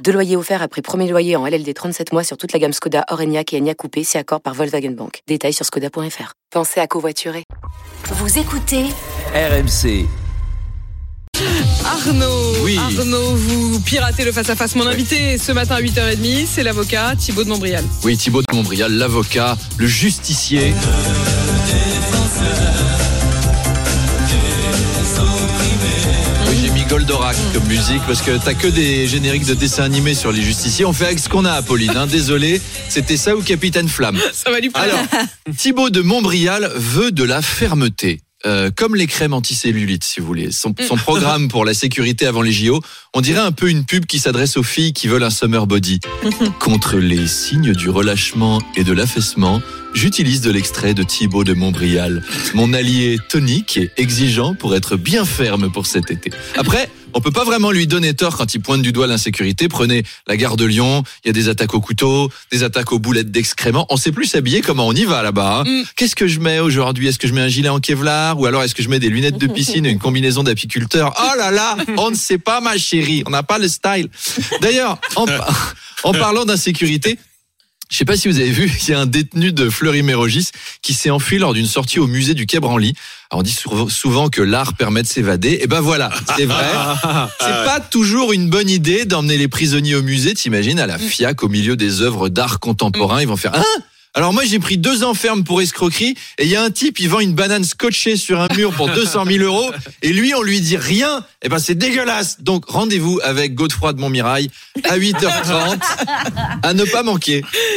Deux loyers offerts après premier loyer en LLD 37 mois sur toute la gamme Skoda, Orenia et Enya Coupé, si accord par Volkswagen Bank. Détails sur skoda.fr. Pensez à covoiturer. Vous écoutez RMC. Arnaud, Oui. Arnaud, vous piratez le face-à-face. Mon invité ce matin à 8h30, c'est l'avocat Thibaut de Montbrial. Oui, Thibaut de Montbrial, l'avocat, le justicier. Goldorak comme musique parce que t'as que des génériques de dessins animés sur les justiciers. On fait avec ce qu'on a, Apolline. hein. Désolé, c'était ça ou Capitaine Flamme? Ça va lui plaire. Alors, Thibaut de Montbrial veut de la fermeté. Euh, comme les crèmes anticellulites, si vous voulez. Son, son programme pour la sécurité avant les JO, on dirait un peu une pub qui s'adresse aux filles qui veulent un summer body. Contre les signes du relâchement et de l'affaissement, j'utilise de l'extrait de Thibaut de Montbrial, mon allié tonique et exigeant pour être bien ferme pour cet été. Après, on peut pas vraiment lui donner tort quand il pointe du doigt l'insécurité. Prenez la gare de Lyon, il y a des attaques au couteau, des attaques aux boulettes d'excréments. On sait plus s'habiller comment on y va là-bas. hein. Mm. Qu'est-ce que je mets aujourd'hui? Est-ce que je mets un gilet en Kevlar? Ou alors est-ce que je mets des lunettes de piscine et une combinaison d'apiculteur Oh là là, on ne sait pas ma chérie, on n'a pas le style. D'ailleurs, en, par- en parlant d'insécurité, je sais pas si vous avez vu, il y a un détenu de Fleury-Mérogis qui s'est enfui lors d'une sortie au musée du Quai Branly. Alors on dit sou- souvent que l'art permet de s'évader. Et ben voilà, c'est vrai. C'est pas toujours une bonne idée d'emmener les prisonniers au musée, t'imagines, à la FIAC, au milieu des œuvres d'art contemporain. Ils vont faire, hein? Alors moi j'ai pris deux ans ferme pour escroquerie et il y a un type il vend une banane scotchée sur un mur pour 200 000 euros et lui on lui dit rien et ben c'est dégueulasse donc rendez-vous avec Godefroy de Montmirail à 8h30 à ne pas manquer